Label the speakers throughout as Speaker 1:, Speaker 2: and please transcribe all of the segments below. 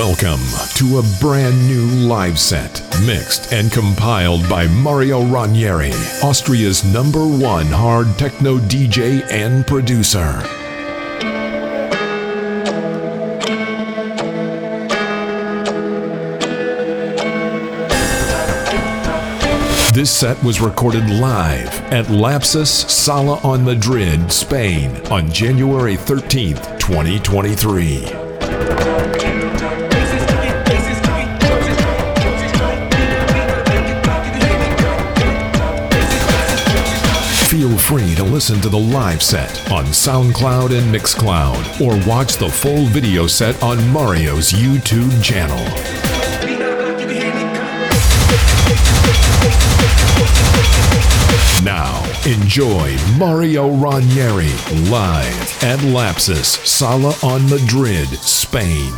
Speaker 1: Welcome to a brand new live set, mixed and compiled by Mario Ranieri, Austria's number one hard techno DJ and producer. This set was recorded live at Lapsus Sala on Madrid, Spain on January 13th, 2023. Listen to the live set on SoundCloud and Mixcloud or watch the full video set on Mario's YouTube channel. Now, enjoy Mario Ranieri live at Lapsus Sala on Madrid, Spain.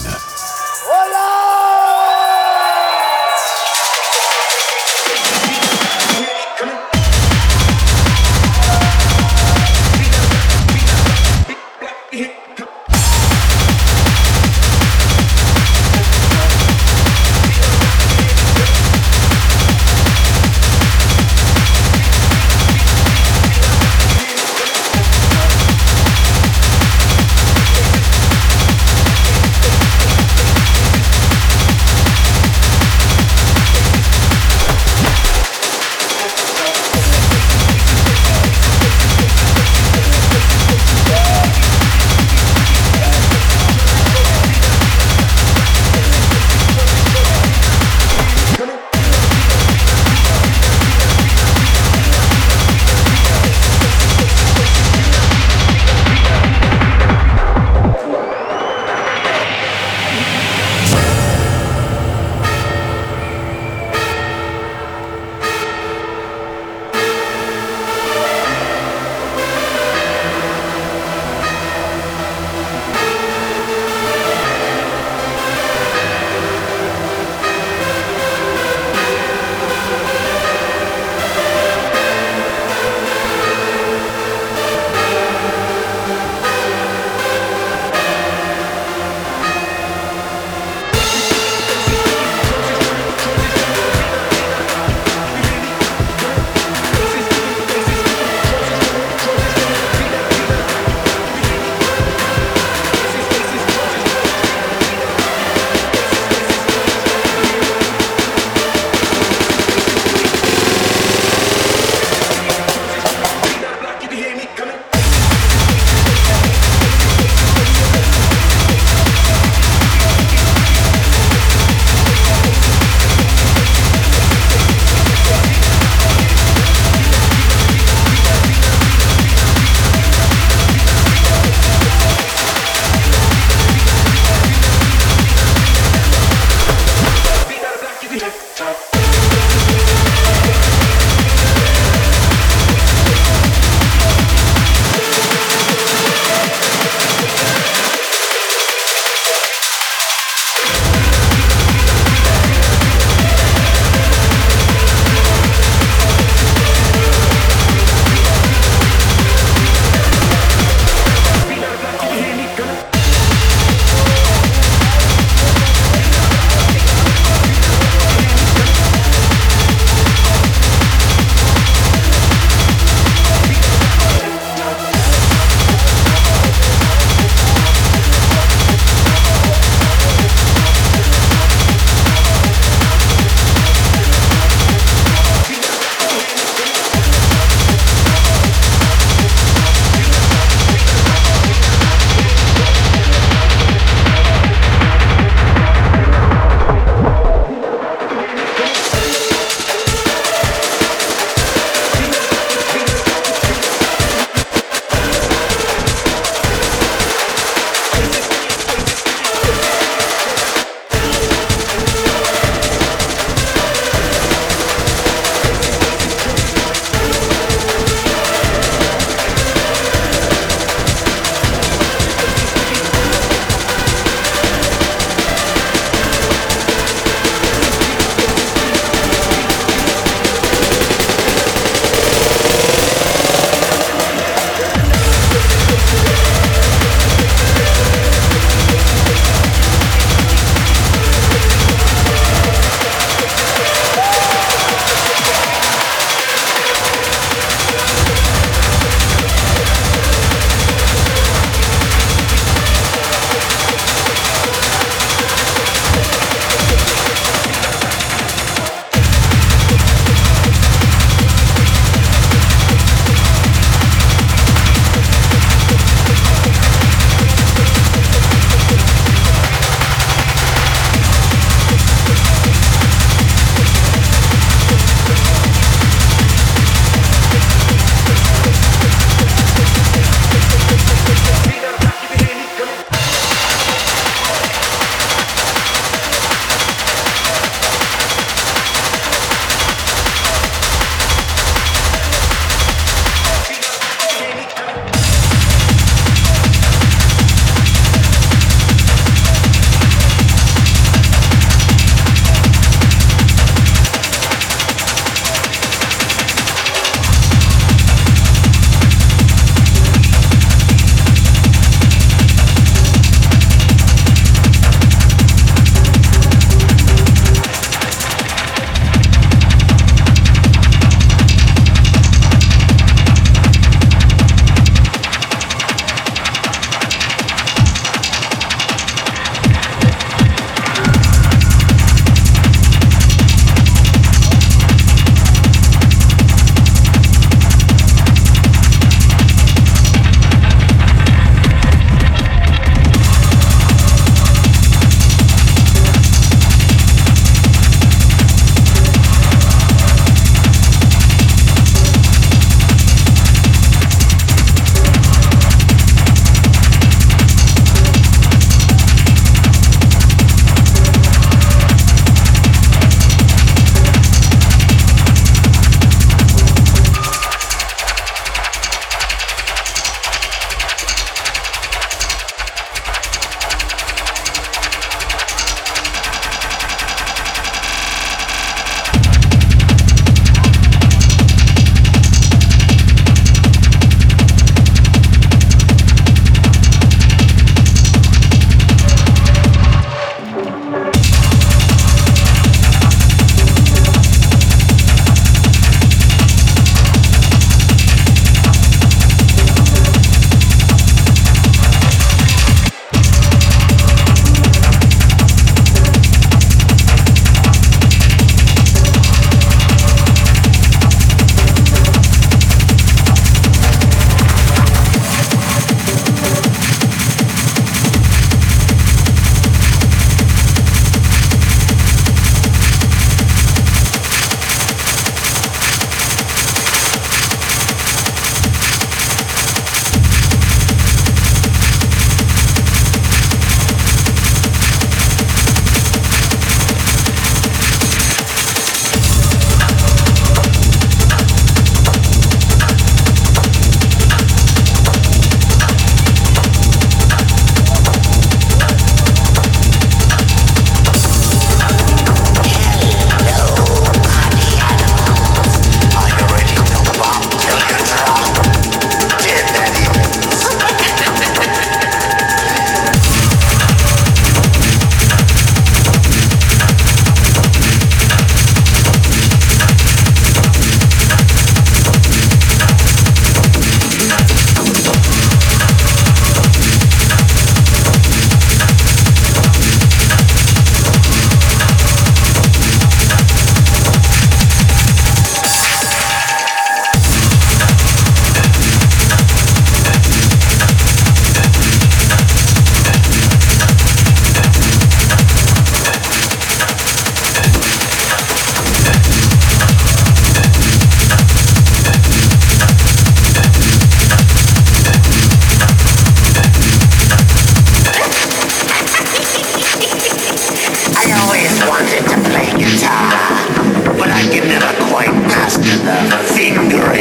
Speaker 1: finger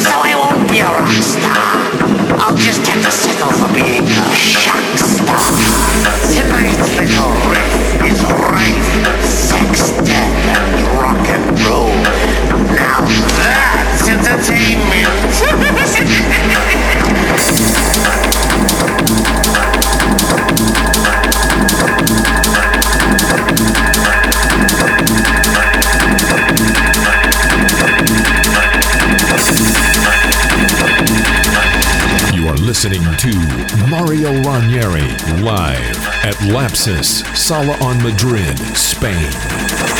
Speaker 1: so I won't be a rock star. At Lapsus, Sala on Madrid, Spain.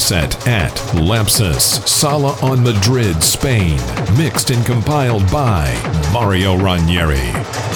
Speaker 1: Set at Lapsus, Sala on Madrid, Spain. Mixed and compiled by Mario Ranieri.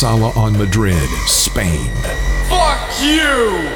Speaker 1: Sala on Madrid, Spain.
Speaker 2: Fuck you!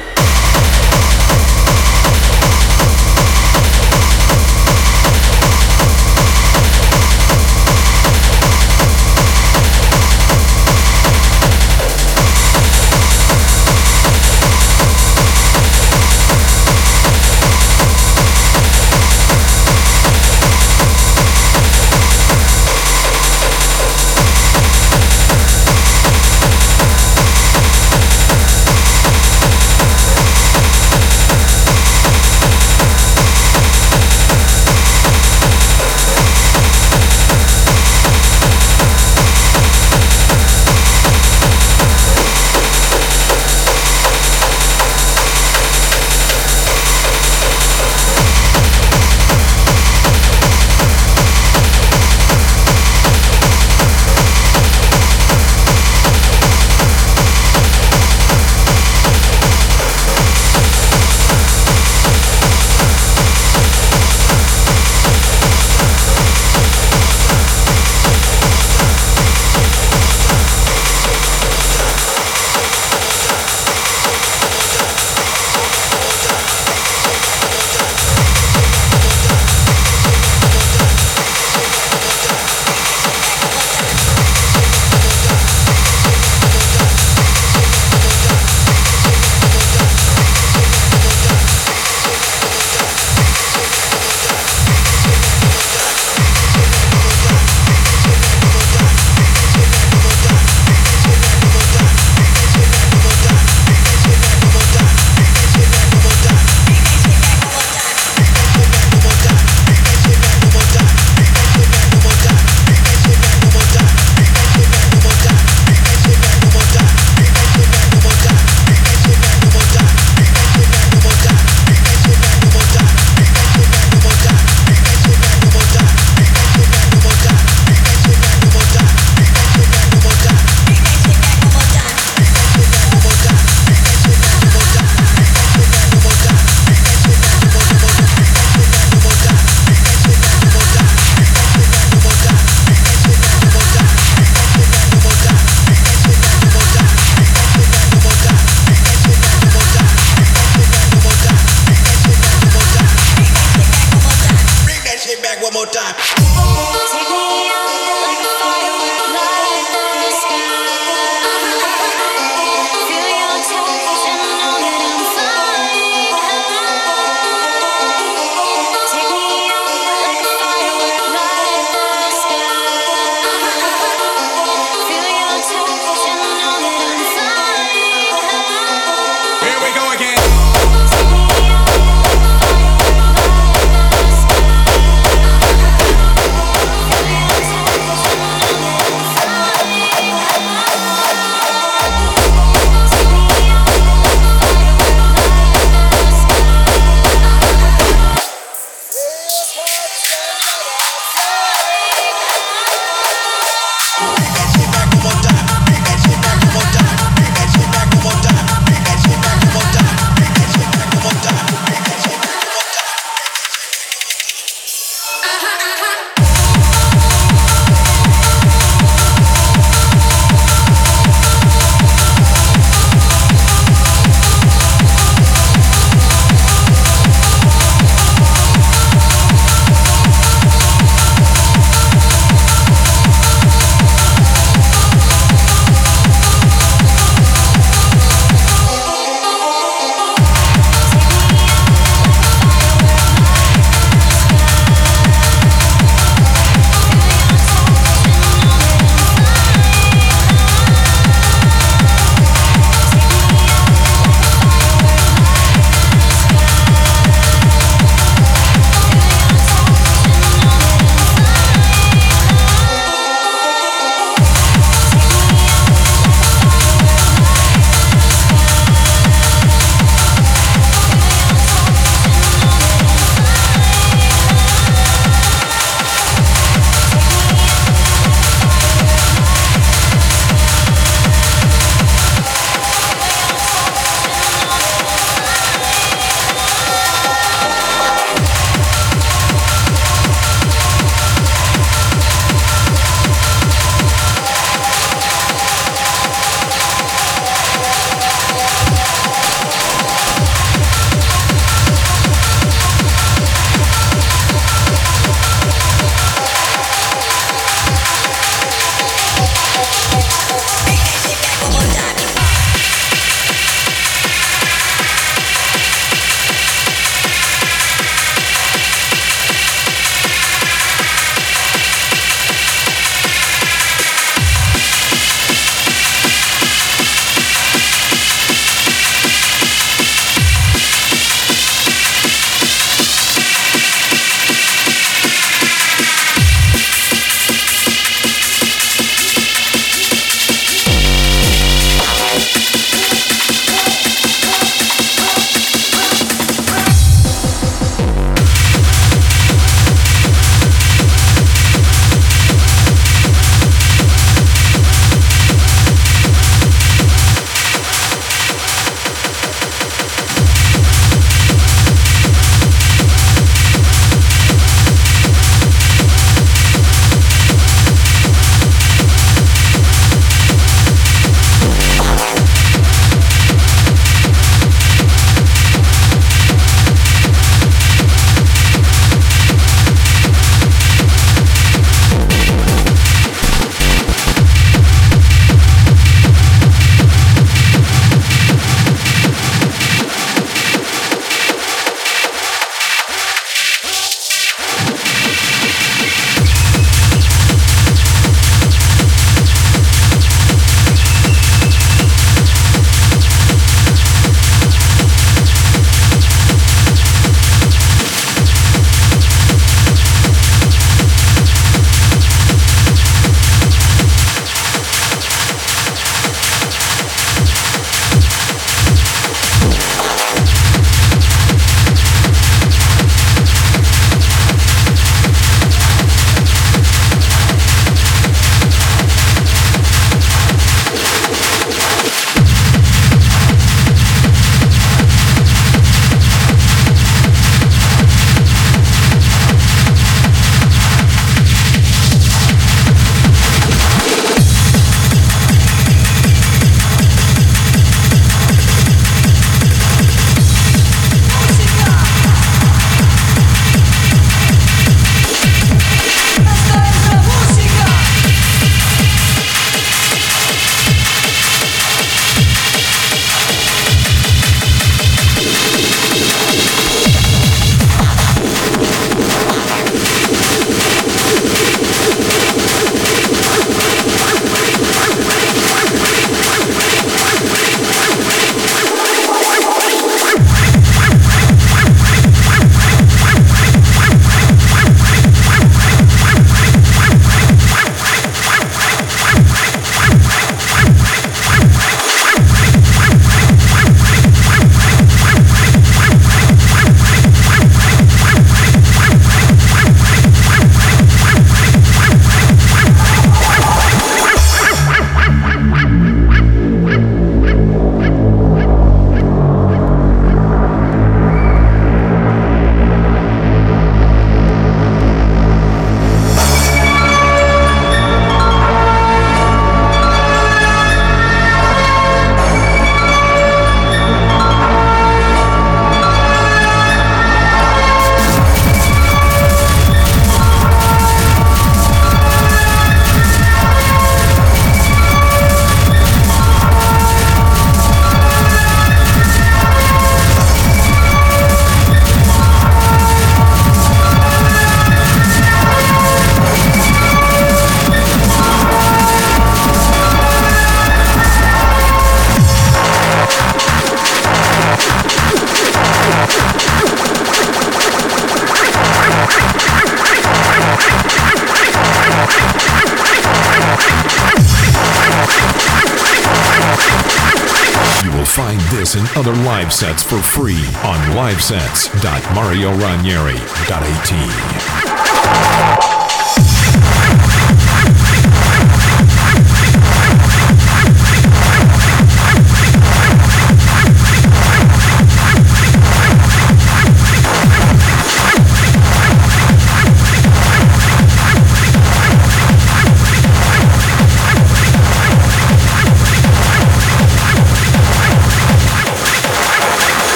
Speaker 1: Other live sets for free on livesets.marioranieri.at.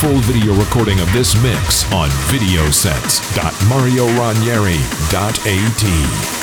Speaker 1: full video recording of this mix on videosets.marioranieri.at.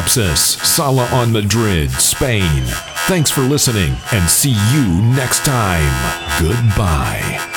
Speaker 1: live Sala on Madrid, Spain. Thanks for listening and see you next time. Goodbye.